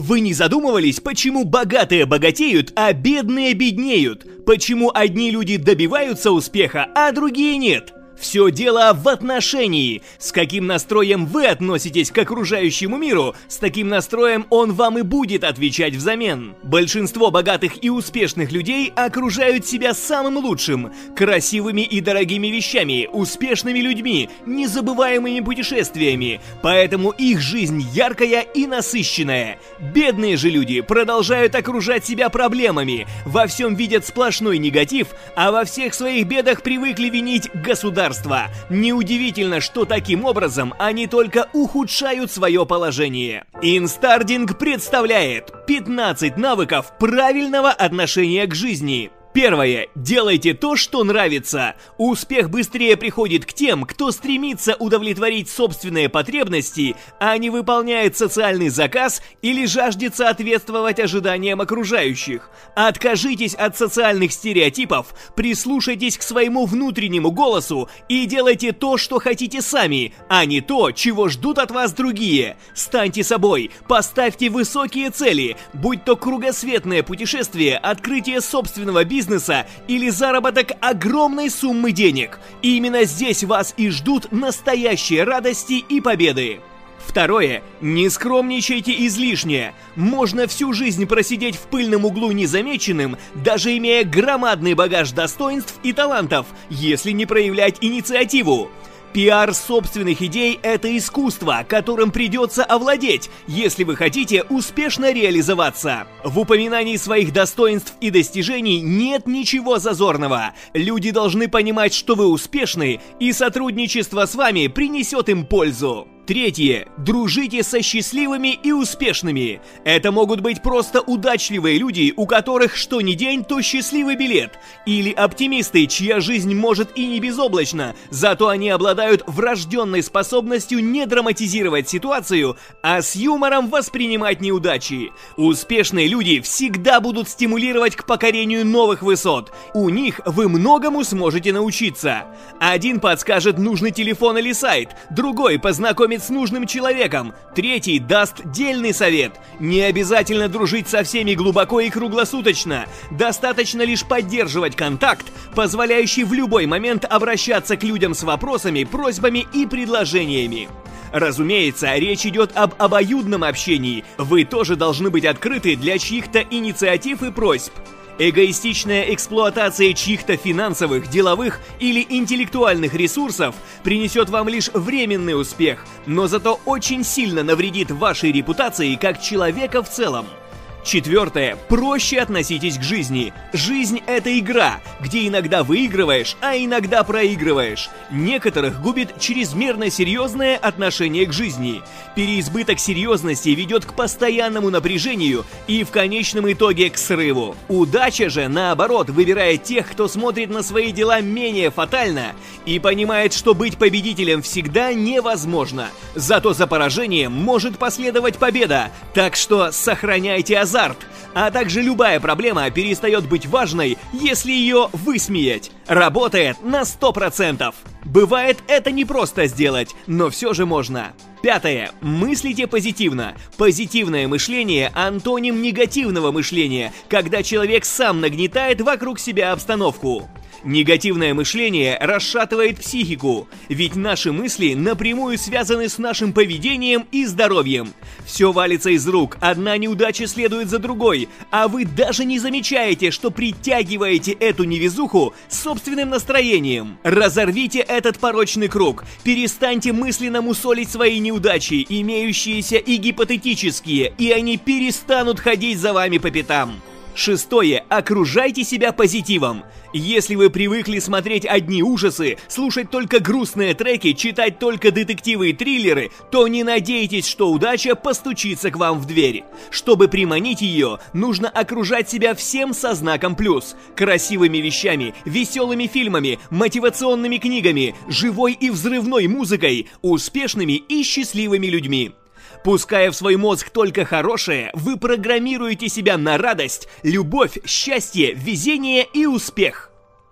Вы не задумывались, почему богатые богатеют, а бедные беднеют? Почему одни люди добиваются успеха, а другие нет? Все дело в отношении. С каким настроем вы относитесь к окружающему миру, с таким настроем он вам и будет отвечать взамен. Большинство богатых и успешных людей окружают себя самым лучшим, красивыми и дорогими вещами, успешными людьми, незабываемыми путешествиями, поэтому их жизнь яркая и насыщенная. Бедные же люди продолжают окружать себя проблемами, во всем видят сплошной негатив, а во всех своих бедах привыкли винить государство государства. Неудивительно, что таким образом они только ухудшают свое положение. Инстардинг представляет 15 навыков правильного отношения к жизни. Первое. Делайте то, что нравится. Успех быстрее приходит к тем, кто стремится удовлетворить собственные потребности, а не выполняет социальный заказ или жаждет соответствовать ожиданиям окружающих. Откажитесь от социальных стереотипов, прислушайтесь к своему внутреннему голосу и делайте то, что хотите сами, а не то, чего ждут от вас другие. Станьте собой, поставьте высокие цели, будь то кругосветное путешествие, открытие собственного бизнеса, бизнеса или заработок огромной суммы денег. И именно здесь вас и ждут настоящие радости и победы. Второе. Не скромничайте излишне. Можно всю жизнь просидеть в пыльном углу незамеченным, даже имея громадный багаж достоинств и талантов, если не проявлять инициативу. Пиар собственных идей – это искусство, которым придется овладеть, если вы хотите успешно реализоваться. В упоминании своих достоинств и достижений нет ничего зазорного. Люди должны понимать, что вы успешны, и сотрудничество с вами принесет им пользу. Третье. Дружите со счастливыми и успешными. Это могут быть просто удачливые люди, у которых что ни день, то счастливый билет. Или оптимисты, чья жизнь может и не безоблачна, зато они обладают врожденной способностью не драматизировать ситуацию, а с юмором воспринимать неудачи. Успешные люди всегда будут стимулировать к покорению новых высот. У них вы многому сможете научиться. Один подскажет нужный телефон или сайт, другой познакомит с нужным человеком. Третий даст дельный совет. Не обязательно дружить со всеми глубоко и круглосуточно. Достаточно лишь поддерживать контакт, позволяющий в любой момент обращаться к людям с вопросами, просьбами и предложениями. Разумеется, речь идет об обоюдном общении. Вы тоже должны быть открыты для чьих-то инициатив и просьб. Эгоистичная эксплуатация чьих-то финансовых, деловых или интеллектуальных ресурсов принесет вам лишь временный успех, но зато очень сильно навредит вашей репутации как человека в целом. Четвертое. Проще относитесь к жизни. Жизнь — это игра, где иногда выигрываешь, а иногда проигрываешь. Некоторых губит чрезмерно серьезное отношение к жизни. Переизбыток серьезности ведет к постоянному напряжению и в конечном итоге к срыву. Удача же, наоборот, выбирает тех, кто смотрит на свои дела менее фатально и понимает, что быть победителем всегда невозможно. Зато за поражением может последовать победа, так что сохраняйте азарт азарт, а также любая проблема перестает быть важной, если ее высмеять. Работает на 100%. Бывает это не просто сделать, но все же можно. Пятое. Мыслите позитивно. Позитивное мышление – антоним негативного мышления, когда человек сам нагнетает вокруг себя обстановку. Негативное мышление расшатывает психику, ведь наши мысли напрямую связаны с нашим поведением и здоровьем. Все валится из рук, одна неудача следует за другой, а вы даже не замечаете, что притягиваете эту невезуху собственным настроением. Разорвите этот порочный круг, перестаньте мысленно мусолить свои неудачи, имеющиеся и гипотетические, и они перестанут ходить за вами по пятам. Шестое. Окружайте себя позитивом. Если вы привыкли смотреть одни ужасы, слушать только грустные треки, читать только детективы и триллеры, то не надейтесь, что удача постучится к вам в дверь. Чтобы приманить ее, нужно окружать себя всем со знаком плюс. Красивыми вещами, веселыми фильмами, мотивационными книгами, живой и взрывной музыкой, успешными и счастливыми людьми. Пуская в свой мозг только хорошее, вы программируете себя на радость, любовь, счастье, везение и успех.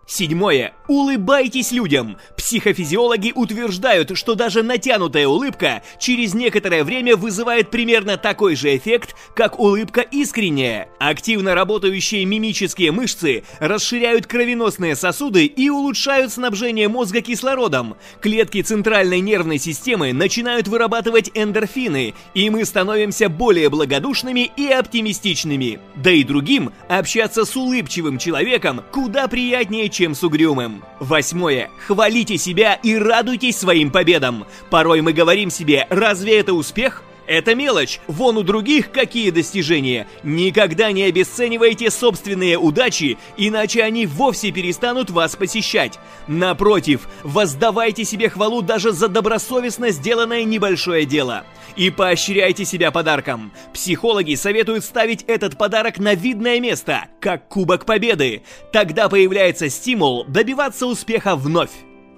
Седьмое. Улыбайтесь людям. Психофизиологи утверждают, что даже натянутая улыбка через некоторое время вызывает примерно такой же эффект, как улыбка искренняя. Активно работающие мимические мышцы расширяют кровеносные сосуды и улучшают снабжение мозга кислородом. Клетки центральной нервной системы начинают вырабатывать эндорфины, и мы становимся более благодушными и оптимистичными. Да и другим общаться с улыбчивым человеком куда приятнее, чем с угрюмым. Восьмое. Хвалите себя и радуйтесь своим победам. Порой мы говорим себе, разве это успех? Это мелочь, вон у других какие достижения. Никогда не обесценивайте собственные удачи, иначе они вовсе перестанут вас посещать. Напротив, воздавайте себе хвалу даже за добросовестно сделанное небольшое дело. И поощряйте себя подарком. Психологи советуют ставить этот подарок на видное место, как Кубок Победы. Тогда появляется стимул добиваться успеха вновь.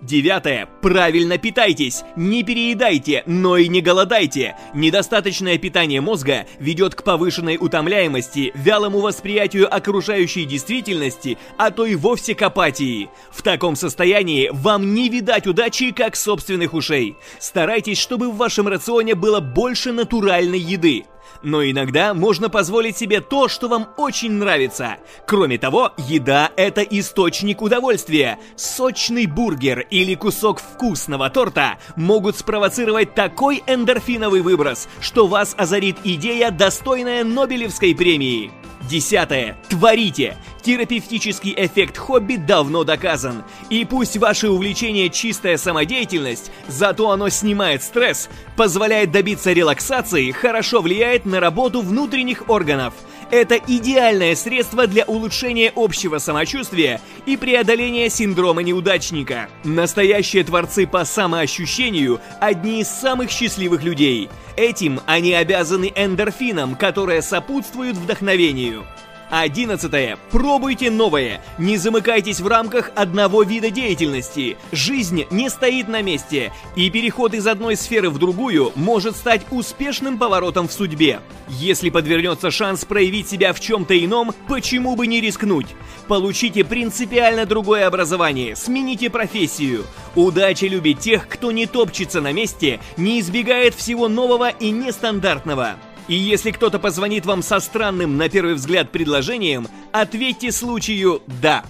Девятое. Правильно питайтесь. Не переедайте, но и не голодайте. Недостаточное питание мозга ведет к повышенной утомляемости, вялому восприятию окружающей действительности, а то и вовсе к апатии. В таком состоянии вам не видать удачи, как собственных ушей. Старайтесь, чтобы в вашем рационе было больше натуральной еды. Но иногда можно позволить себе то, что вам очень нравится. Кроме того, еда – это источник удовольствия. Сочный бургер или кусок вкусного торта могут спровоцировать такой эндорфиновый выброс, что вас озарит идея, достойная Нобелевской премии. Десятое. Творите. Терапевтический эффект хобби давно доказан. И пусть ваше увлечение чистая самодеятельность, зато оно снимает стресс, позволяет добиться релаксации, хорошо влияет на работу внутренних органов. Это идеальное средство для улучшения общего самочувствия и преодоления синдрома неудачника. Настоящие творцы по самоощущению – одни из самых счастливых людей. Этим они обязаны эндорфинам, которые сопутствуют вдохновению. Одиннадцатое. Пробуйте новое. Не замыкайтесь в рамках одного вида деятельности. Жизнь не стоит на месте, и переход из одной сферы в другую может стать успешным поворотом в судьбе. Если подвернется шанс проявить себя в чем-то ином, почему бы не рискнуть? Получите принципиально другое образование, смените профессию. Удача любит тех, кто не топчется на месте, не избегает всего нового и нестандартного. И если кто-то позвонит вам со странным, на первый взгляд, предложением, ответьте случаю «да».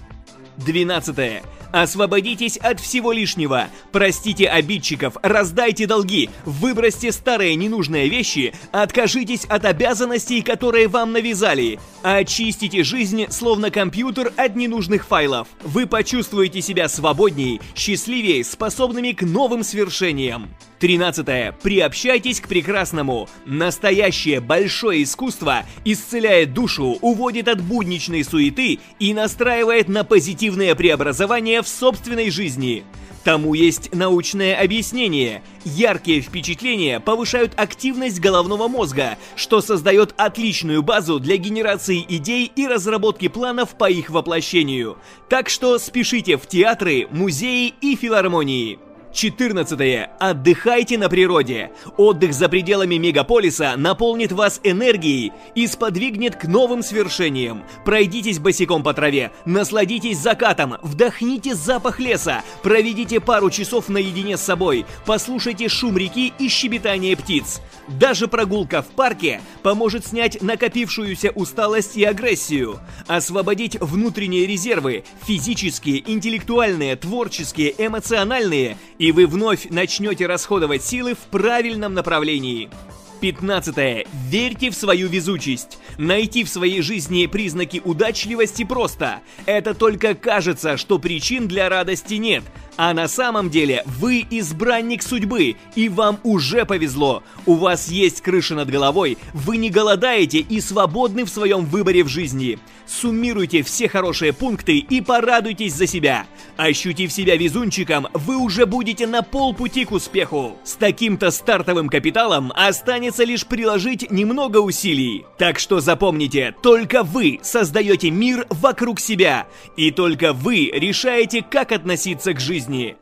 12. Освободитесь от всего лишнего. Простите обидчиков, раздайте долги, выбросьте старые ненужные вещи, откажитесь от обязанностей, которые вам навязали. Очистите жизнь, словно компьютер, от ненужных файлов. Вы почувствуете себя свободней, счастливее, способными к новым свершениям. 13. Приобщайтесь к прекрасному. Настоящее большое искусство исцеляет душу, уводит от будничной суеты и настраивает на позитивное преобразование в собственной жизни. Тому есть научное объяснение. Яркие впечатления повышают активность головного мозга, что создает отличную базу для генерации идей и разработки планов по их воплощению. Так что спешите в театры, музеи и филармонии. 14. Отдыхайте на природе. Отдых за пределами мегаполиса наполнит вас энергией и сподвигнет к новым свершениям. Пройдитесь босиком по траве, насладитесь закатом, вдохните запах леса, проведите пару часов наедине с собой, послушайте шум реки и щебетание птиц. Даже прогулка в парке поможет снять накопившуюся усталость и агрессию, освободить внутренние резервы, физические, интеллектуальные, творческие, эмоциональные – и вы вновь начнете расходовать силы в правильном направлении. 15. Верьте в свою везучесть. Найти в своей жизни признаки удачливости просто. Это только кажется, что причин для радости нет, а на самом деле вы избранник судьбы, и вам уже повезло. У вас есть крыша над головой, вы не голодаете и свободны в своем выборе в жизни. Суммируйте все хорошие пункты и порадуйтесь за себя. Ощутив себя везунчиком, вы уже будете на полпути к успеху. С таким-то стартовым капиталом останется лишь приложить немного усилий. Так что запомните, только вы создаете мир вокруг себя, и только вы решаете, как относиться к жизни.